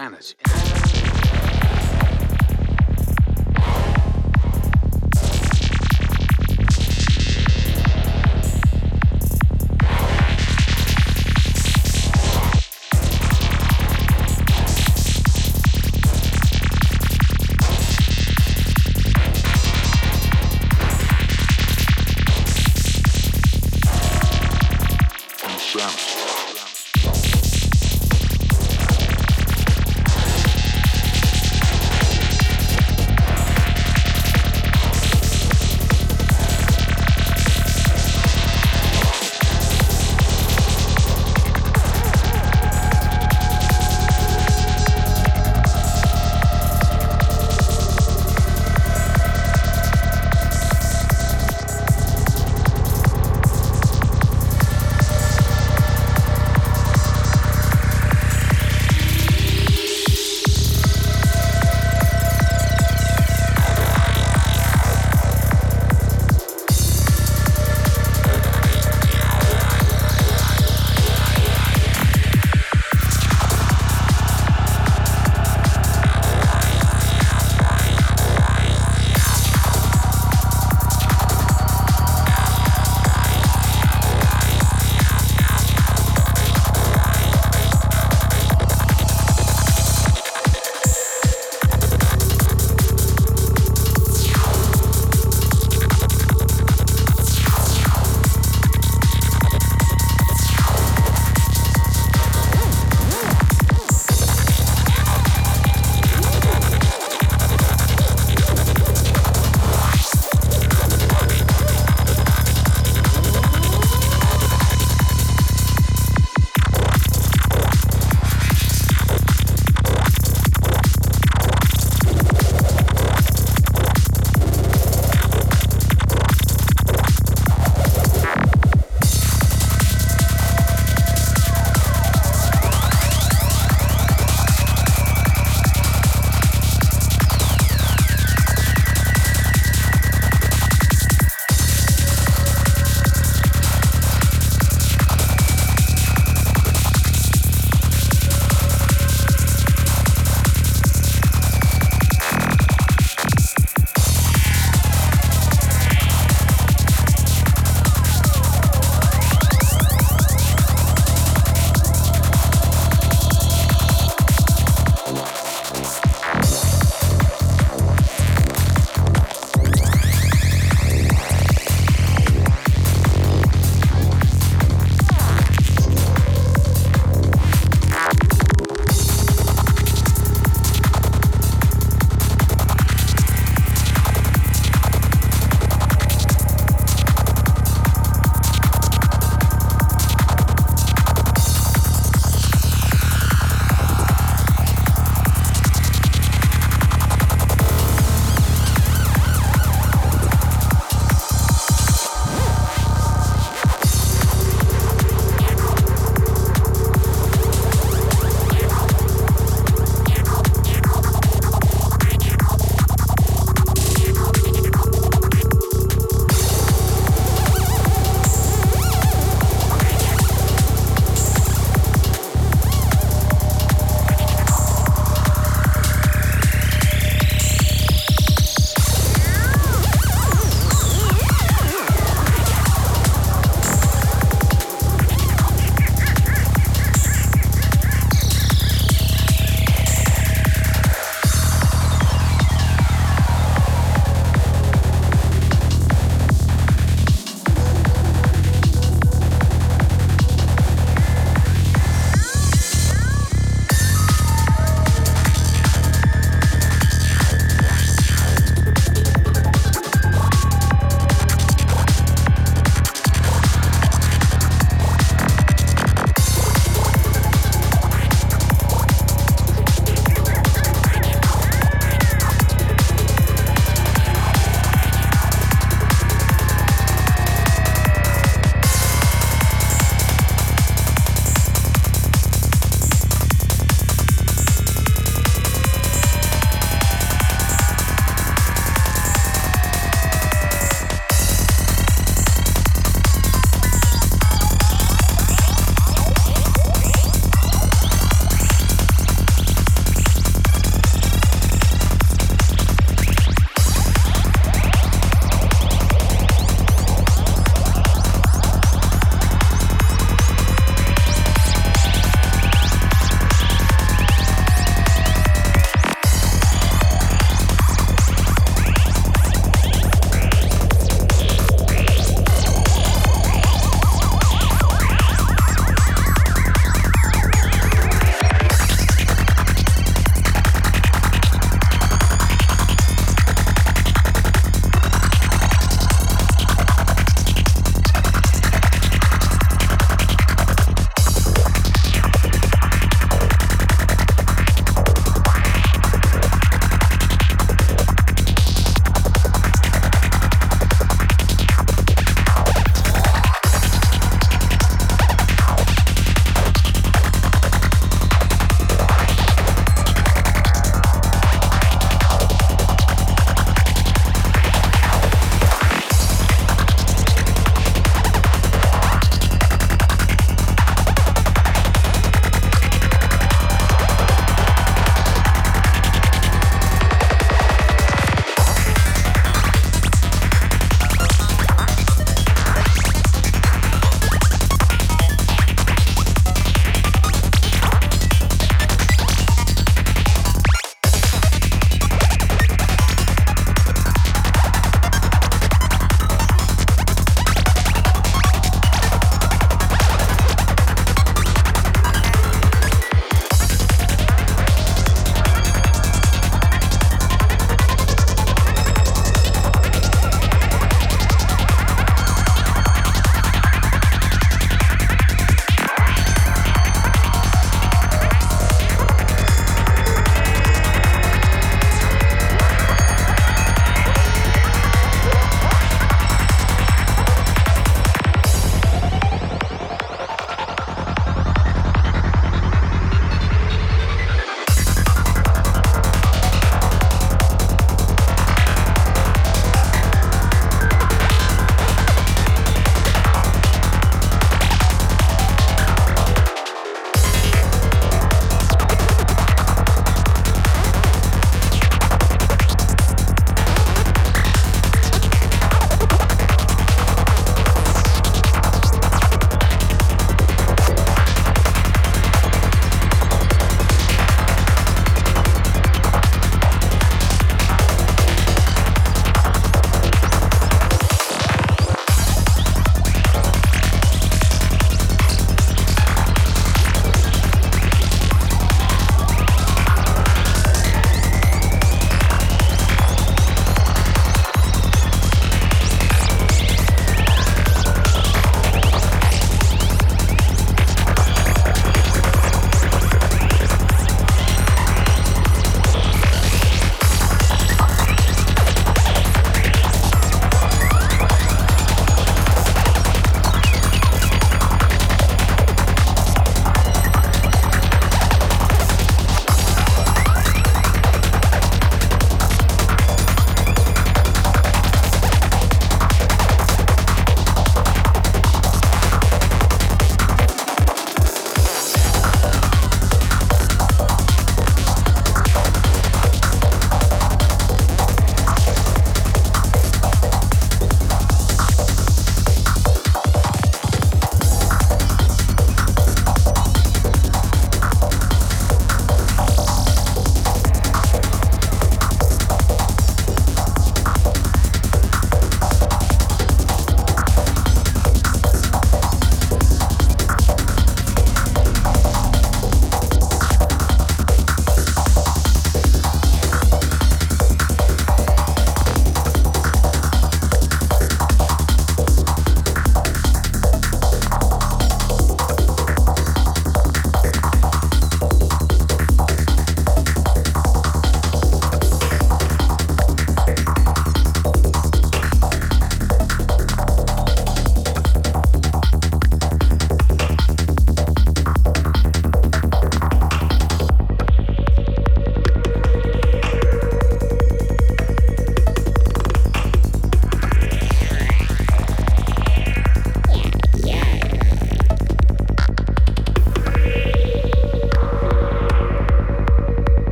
insanity.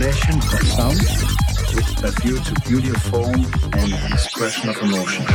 Expression of sound with a view to beauty of form and expression of emotion.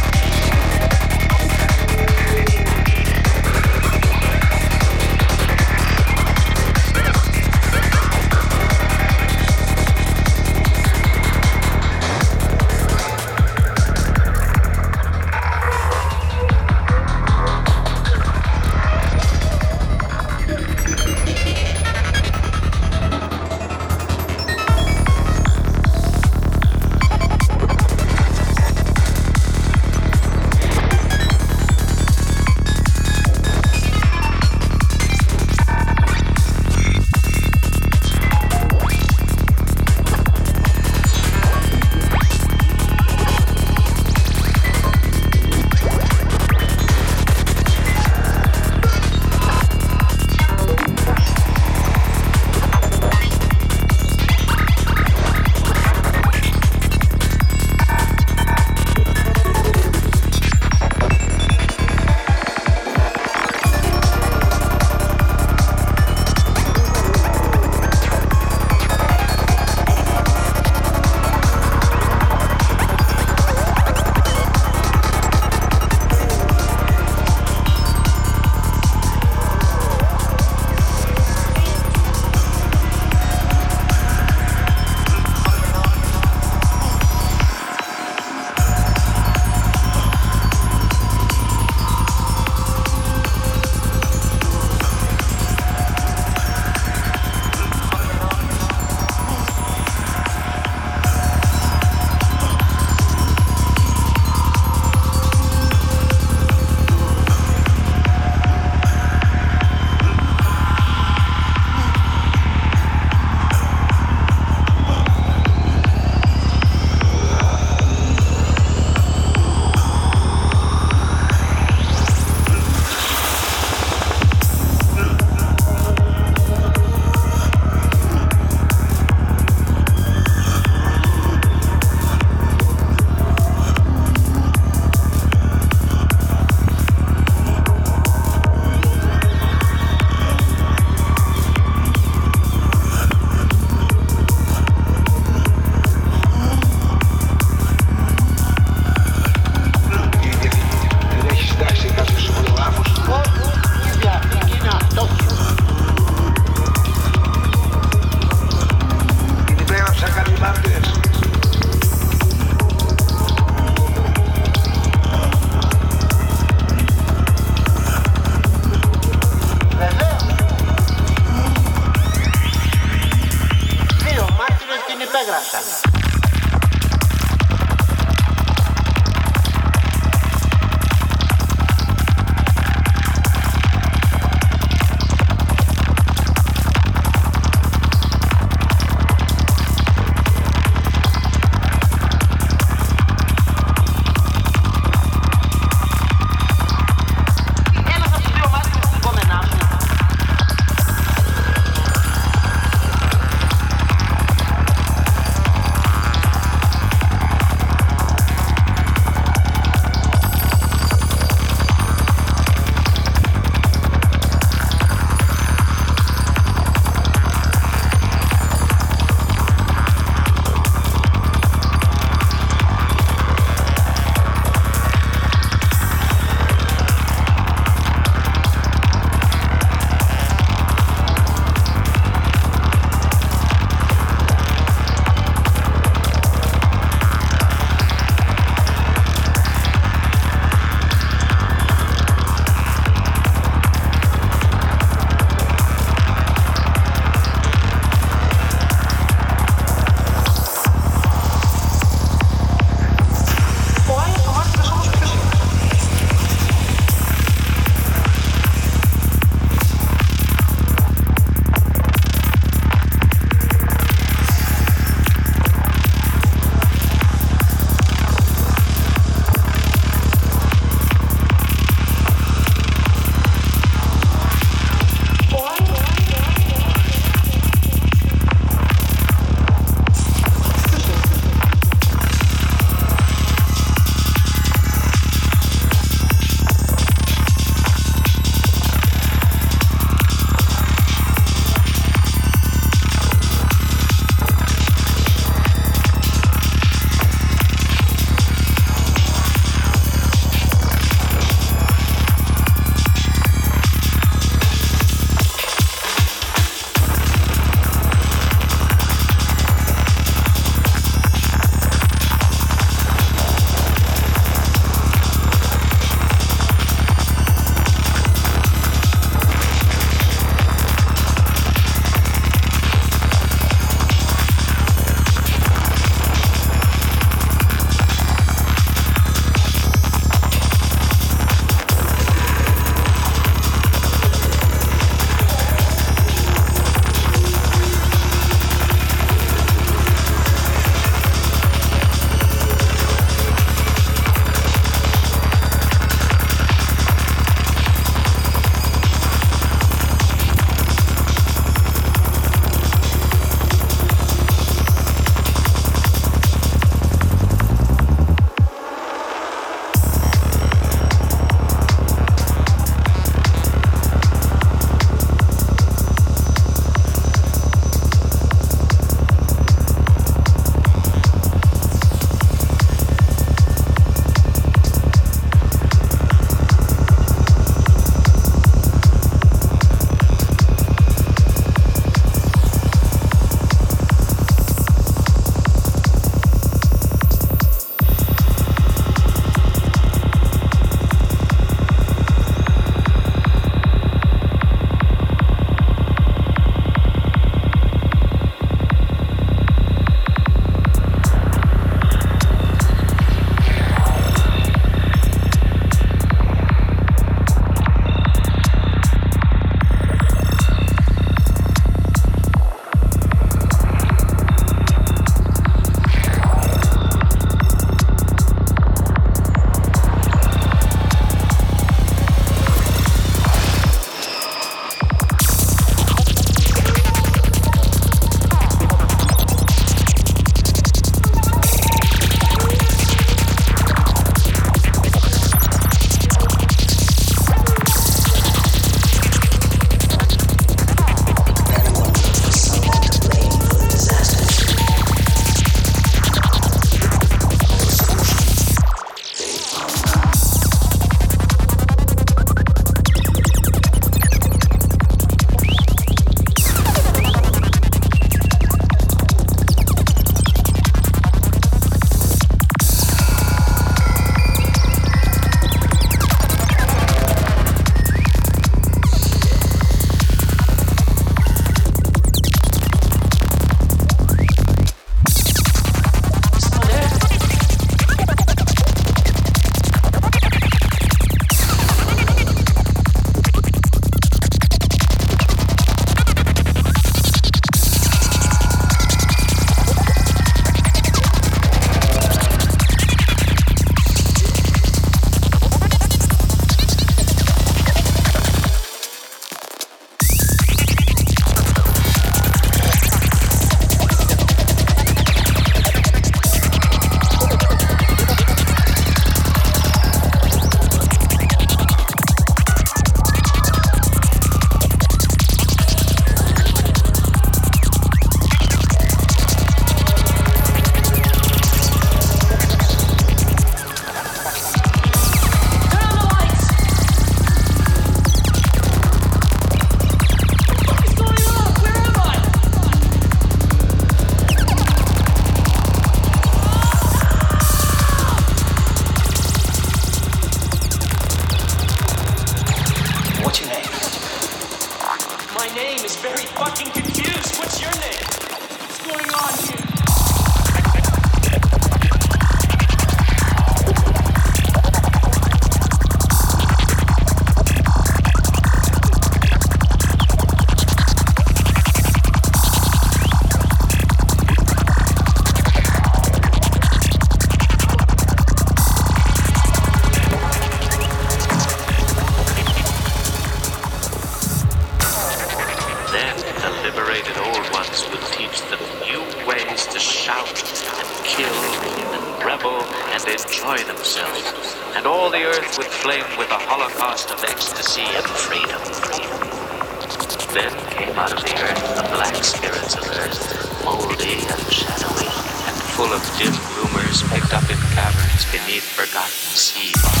Beneath forgotten seas.